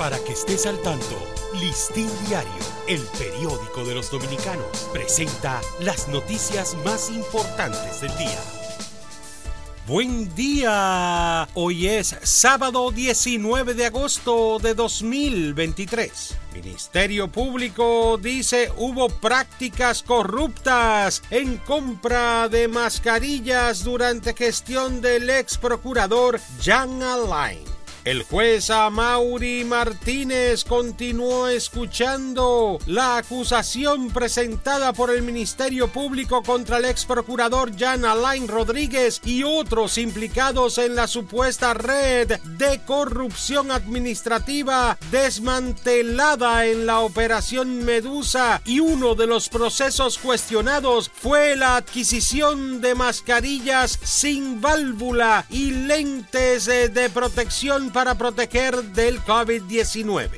Para que estés al tanto, Listín Diario, el periódico de los dominicanos, presenta las noticias más importantes del día. Buen día. Hoy es sábado 19 de agosto de 2023. Ministerio Público dice hubo prácticas corruptas en compra de mascarillas durante gestión del ex procurador Jan Alain. El juez Amaury Martínez continuó escuchando la acusación presentada por el Ministerio Público contra el ex procurador Jan Alain Rodríguez y otros implicados en la supuesta red de corrupción administrativa desmantelada en la operación Medusa. Y uno de los procesos cuestionados fue la adquisición de mascarillas sin válvula y lentes de protección para proteger del COVID-19.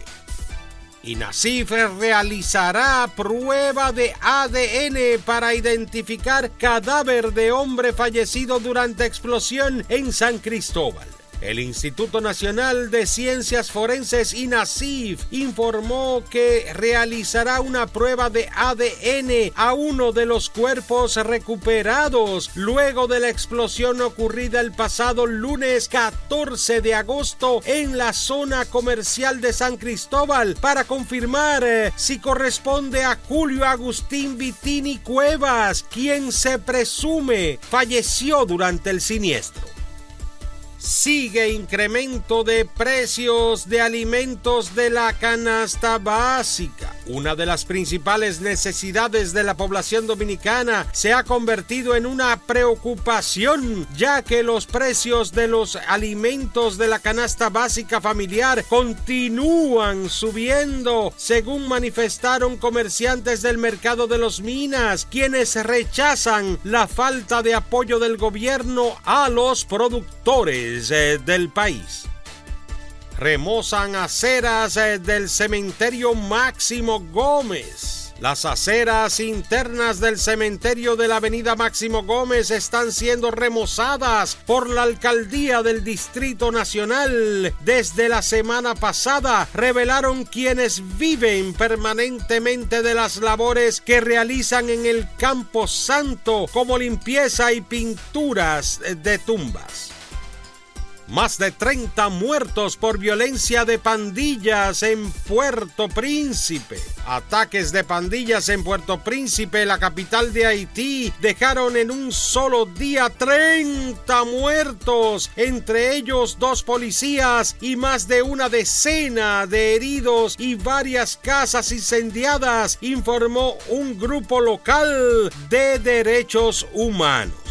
INASIF realizará prueba de ADN para identificar cadáver de hombre fallecido durante explosión en San Cristóbal. El Instituto Nacional de Ciencias Forenses INASIF informó que realizará una prueba de ADN a uno de los cuerpos recuperados luego de la explosión ocurrida el pasado lunes 14 de agosto en la zona comercial de San Cristóbal para confirmar eh, si corresponde a Julio Agustín Vitini Cuevas, quien se presume falleció durante el siniestro sigue incremento de precios de alimentos de la canasta básica. Una de las principales necesidades de la población dominicana se ha convertido en una preocupación ya que los precios de los alimentos de la canasta básica familiar continúan subiendo, según manifestaron comerciantes del mercado de los Minas, quienes rechazan la falta de apoyo del gobierno a los productores eh, del país. Remozan aceras eh, del cementerio Máximo Gómez. Las aceras internas del cementerio de la avenida Máximo Gómez están siendo remozadas por la alcaldía del Distrito Nacional. Desde la semana pasada revelaron quienes viven permanentemente de las labores que realizan en el Campo Santo como limpieza y pinturas de tumbas. Más de 30 muertos por violencia de pandillas en Puerto Príncipe. Ataques de pandillas en Puerto Príncipe, la capital de Haití, dejaron en un solo día 30 muertos, entre ellos dos policías y más de una decena de heridos y varias casas incendiadas, informó un grupo local de derechos humanos.